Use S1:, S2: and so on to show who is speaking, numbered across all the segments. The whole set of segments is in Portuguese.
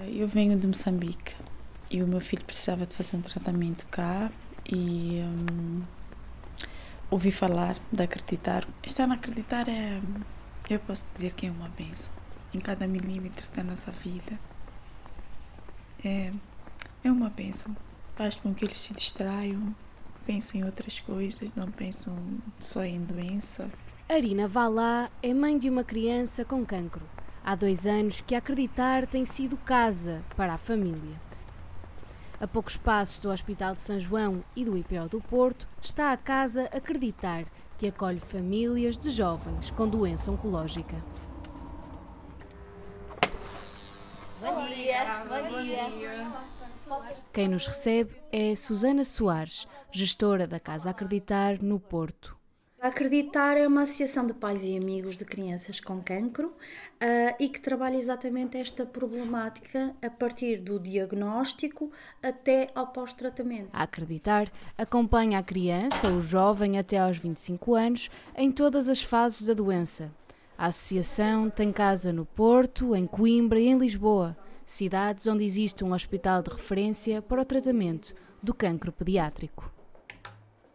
S1: Eu venho de Moçambique e o meu filho precisava de fazer um tratamento cá e hum, ouvi falar de acreditar. Estar a acreditar é, eu posso dizer que é uma benção em cada milímetro da nossa vida. É, é uma benção. Faz com que eles se distraiam, pensem em outras coisas, não pensam só em doença.
S2: Arina Valá é mãe de uma criança com cancro. Há dois anos que acreditar tem sido casa para a família. A poucos passos do Hospital de São João e do IPO do Porto está a Casa Acreditar, que acolhe famílias de jovens com doença oncológica.
S3: Bom dia, bom dia.
S2: Quem nos recebe é Susana Soares, gestora da Casa Acreditar no Porto.
S4: Acreditar é uma associação de pais e amigos de crianças com cancro uh, e que trabalha exatamente esta problemática a partir do diagnóstico até ao pós-tratamento.
S2: Acreditar acompanha a criança ou o jovem até aos 25 anos em todas as fases da doença. A associação tem casa no Porto, em Coimbra e em Lisboa, cidades onde existe um hospital de referência para o tratamento do cancro pediátrico.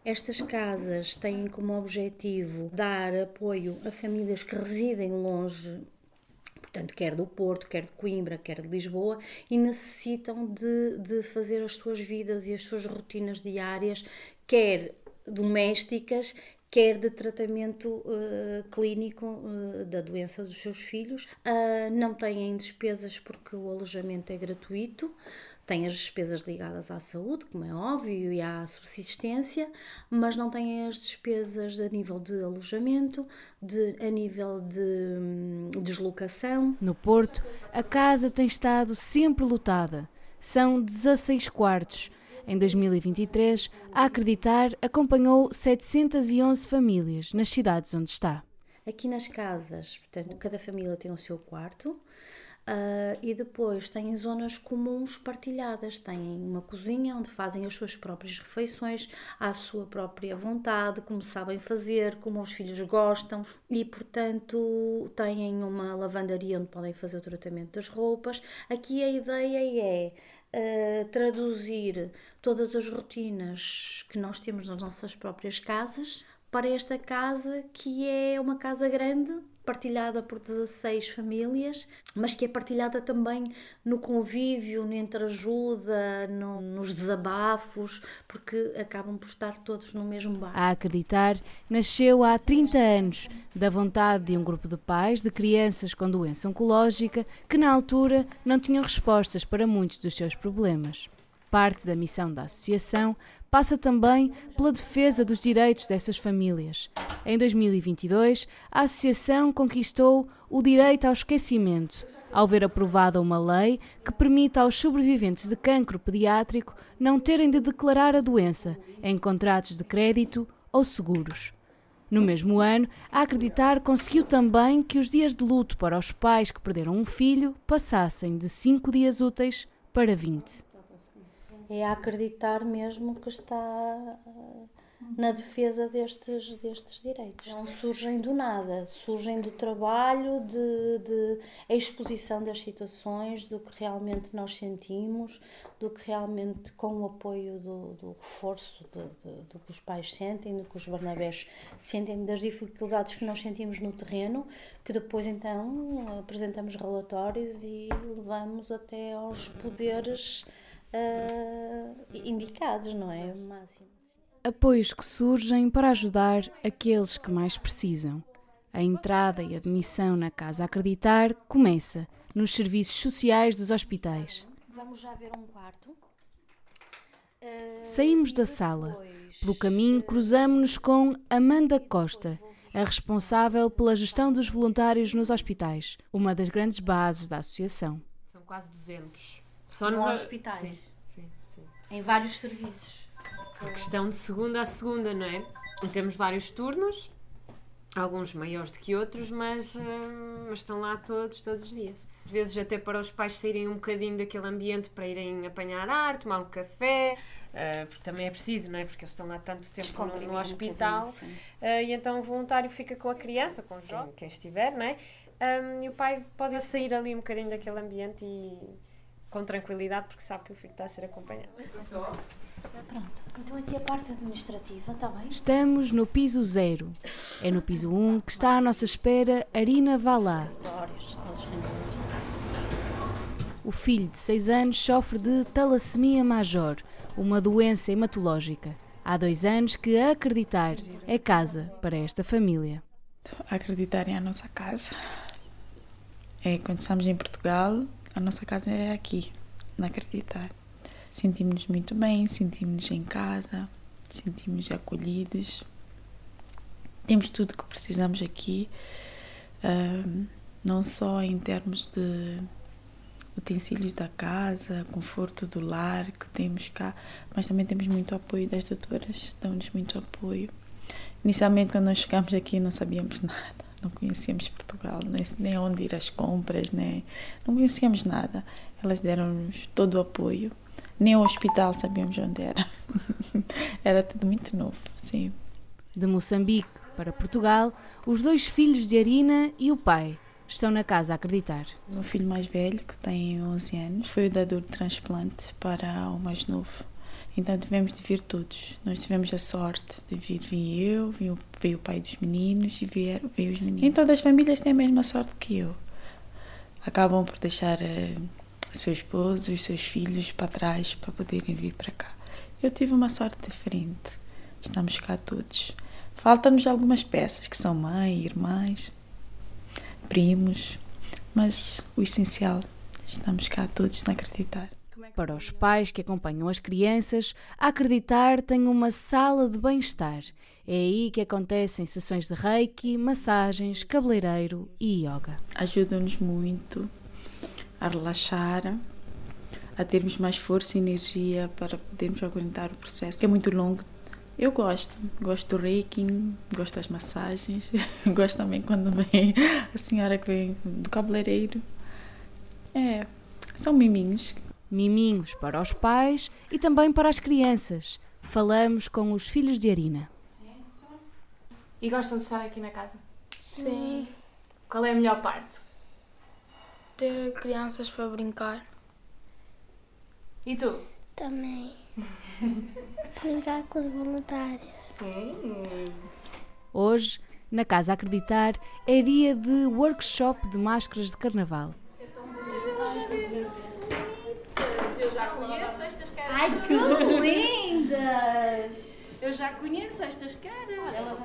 S4: Estas casas têm como objetivo dar apoio a famílias que residem longe portanto, quer do Porto, quer de Coimbra, quer de Lisboa, e necessitam de, de fazer as suas vidas e as suas rotinas diárias, quer domésticas, quer de tratamento uh, clínico uh, da doença dos seus filhos. Uh, não têm despesas porque o alojamento é gratuito, tem as despesas ligadas à saúde, como é óbvio, e à subsistência, mas não tem as despesas a nível de alojamento, de, a nível de hum, deslocação.
S2: No Porto, a casa tem estado sempre lotada. São 16 quartos. Em 2023, a Acreditar acompanhou 711 famílias nas cidades onde está.
S4: Aqui nas casas, portanto, cada família tem o seu quarto. Uh, e depois têm zonas comuns partilhadas, têm uma cozinha onde fazem as suas próprias refeições à sua própria vontade, como sabem fazer, como os filhos gostam, e portanto têm uma lavandaria onde podem fazer o tratamento das roupas. Aqui a ideia é uh, traduzir todas as rotinas que nós temos nas nossas próprias casas para esta casa que é uma casa grande partilhada por 16 famílias, mas que é partilhada também no convívio, no entreajuda, no, nos desabafos, porque acabam por estar todos no mesmo bar.
S2: A Acreditar nasceu há 30 anos da vontade de um grupo de pais de crianças com doença oncológica que na altura não tinham respostas para muitos dos seus problemas. Parte da missão da associação passa também pela defesa dos direitos dessas famílias. Em 2022, a Associação conquistou o direito ao esquecimento, ao ver aprovada uma lei que permite aos sobreviventes de cancro pediátrico não terem de declarar a doença em contratos de crédito ou seguros. No mesmo ano, a Acreditar conseguiu também que os dias de luto para os pais que perderam um filho passassem de 5 dias úteis para 20
S4: é acreditar mesmo que está eh, na defesa destes, destes direitos. Não surgem do nada, surgem do trabalho, de, de exposição das situações, do que realmente nós sentimos, do que realmente, com o apoio do, do reforço de, de, do que os pais sentem, do que os Barnabés sentem, das dificuldades que nós sentimos no terreno, que depois então apresentamos relatórios e levamos até aos poderes uh, indicados, não é? Máximo.
S2: Apoios que surgem para ajudar aqueles que mais precisam. A entrada e admissão na Casa Acreditar começa nos serviços sociais dos hospitais.
S4: Vamos já ver um quarto.
S2: Uh, Saímos da sala. Pelo caminho, cruzamos-nos com Amanda Costa, a responsável pela gestão dos voluntários nos hospitais, uma das grandes bases da associação.
S5: São quase 200.
S4: Só nos hospitais. Sim, sim, sim. Em vários serviços.
S5: Porque estão de segunda a segunda, não é? E temos vários turnos, alguns maiores do que outros, mas, uh, mas estão lá todos, todos os dias. Às vezes até para os pais saírem um bocadinho daquele ambiente para irem apanhar ar, tomar um café, uh, porque também é preciso, não é? Porque eles estão lá tanto tempo no, no hospital. Um uh, e então o voluntário fica com a criança, com o jovem, quem estiver, não é? Um, e o pai pode sair ali um bocadinho daquele ambiente e com tranquilidade porque sabe que o filho está a ser acompanhado.
S4: Pronto, então aqui a parte administrativa, está bem?
S2: Estamos no piso zero. É no piso 1 um que está à nossa espera Arina Valá. O filho de 6 anos sofre de talassemia major, uma doença hematológica. Há dois anos que a acreditar é casa para esta família.
S1: Acreditar é a nossa casa. É, quando estamos em Portugal, a nossa casa é aqui, na acreditar. Sentimos-nos muito bem, sentimos-nos em casa, sentimos acolhidos. Temos tudo que precisamos aqui, não só em termos de utensílios da casa, conforto do lar que temos cá, mas também temos muito apoio das doutoras, dão-nos muito apoio. Inicialmente, quando nós chegamos aqui, não sabíamos nada, não conhecíamos Portugal, nem, nem onde ir às compras, nem, não conhecíamos nada. Elas deram-nos todo o apoio, nem o hospital sabíamos onde era. era tudo muito novo, sim.
S2: De Moçambique para Portugal, os dois filhos de Arina e o pai estão na casa a acreditar.
S1: O meu filho mais velho, que tem 11 anos, foi o dador de transplante para o mais novo. Então tivemos de vir todos. Nós tivemos a sorte de vir, vim eu, veio, veio o pai dos meninos e veio, veio os meninos. Todas as famílias têm a mesma sorte que eu. Acabam por deixar uh, o seu esposo, os seus filhos para trás para poderem vir para cá. Eu tive uma sorte diferente. Estamos cá todos. Faltam-nos algumas peças, que são mãe, irmãs, primos, mas o essencial, estamos cá todos a acreditar.
S2: Para os pais que acompanham as crianças, a acreditar tem uma sala de bem-estar. É aí que acontecem sessões de reiki, massagens, cabeleireiro e yoga.
S1: Ajudam-nos muito a relaxar, a termos mais força e energia para podermos aguentar o processo, que é muito longo eu gosto, gosto do reiki, gosto das massagens, gosto também quando vem a senhora que vem do cabeleireiro. É, são miminhos.
S2: Miminhos para os pais e também para as crianças. Falamos com os filhos de Arina.
S6: E gostam de estar aqui na casa?
S3: Sim.
S6: Qual é a melhor parte?
S3: Ter crianças para brincar.
S6: E tu?
S3: Também. Brincar com os voluntários.
S2: Hoje, na Casa Acreditar, é dia de workshop de máscaras de carnaval.
S6: Já conheço estas caras.
S4: Ai, que lindas!
S6: Eu já conheço estas caras. Elas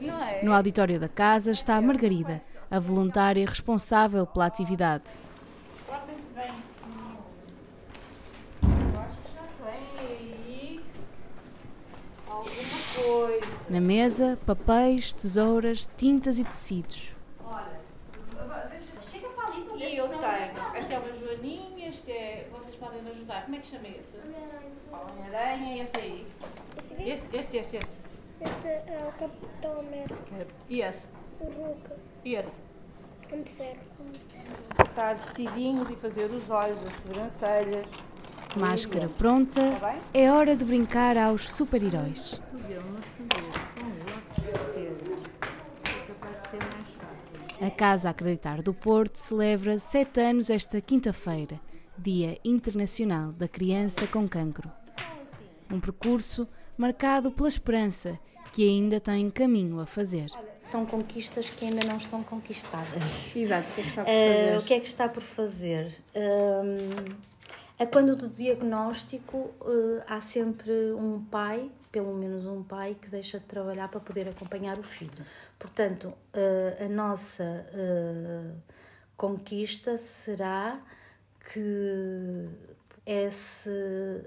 S6: não é?
S2: No auditório da casa está a Margarida, a voluntária responsável pela atividade.
S6: Portem-se bem. Coisa.
S2: Na mesa, papéis, tesouras, tintas e tecidos.
S6: Olha, chega para ali para E eu tenho. Esta é uma joaninha, este é. Vocês podem me ajudar. Como é que chama esse? Homem-Aranha e esse aí. Este, este, este, este.
S3: Este é o Capitão América.
S6: E esse?
S3: O Ruka.
S6: E esse?
S3: Homem de Ferro.
S6: Estar decidinho de fazer os olhos, as sobrancelhas.
S2: Máscara pronta, é hora de brincar aos super-heróis. A Casa Acreditar do Porto celebra sete anos esta quinta-feira, Dia Internacional da Criança com Cancro. Um percurso marcado pela esperança que ainda tem caminho a fazer.
S4: São conquistas que ainda não estão conquistadas.
S6: Exato, o que é que está por
S4: Uh,
S6: fazer?
S4: o que é que está por fazer? Um, é quando do diagnóstico uh, há sempre um pai, pelo menos um pai, que deixa de trabalhar para poder acompanhar o filho. Portanto, uh, a nossa uh, conquista será que esse,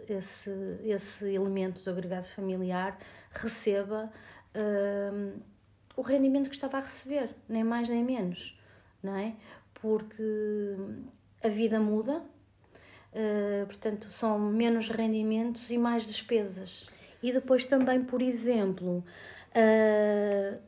S4: esse, esse elemento do agregado familiar receba hum, o rendimento que estava a receber, nem mais nem menos, não é? Porque a vida muda, uh, portanto, são menos rendimentos e mais despesas. E depois também, por exemplo, uh,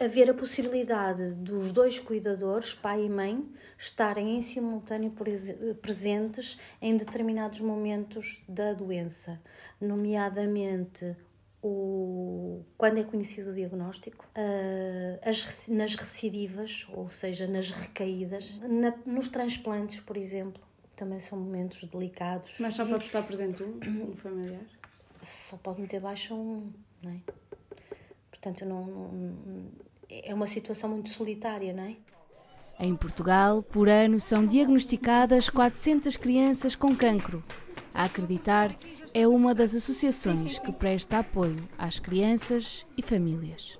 S4: haver a possibilidade dos dois cuidadores, pai e mãe, estarem em simultâneo prese- presentes em determinados momentos da doença, nomeadamente o, quando é conhecido o diagnóstico, as, nas recidivas, ou seja, nas recaídas, na- nos transplantes, por exemplo, também são momentos delicados.
S7: Mas só pode estar presente um, um familiar?
S4: Só pode meter baixa um, não é? Portanto, não, é uma situação muito solitária, não é?
S2: Em Portugal, por ano, são diagnosticadas 400 crianças com cancro. A Acreditar é uma das associações que presta apoio às crianças e famílias.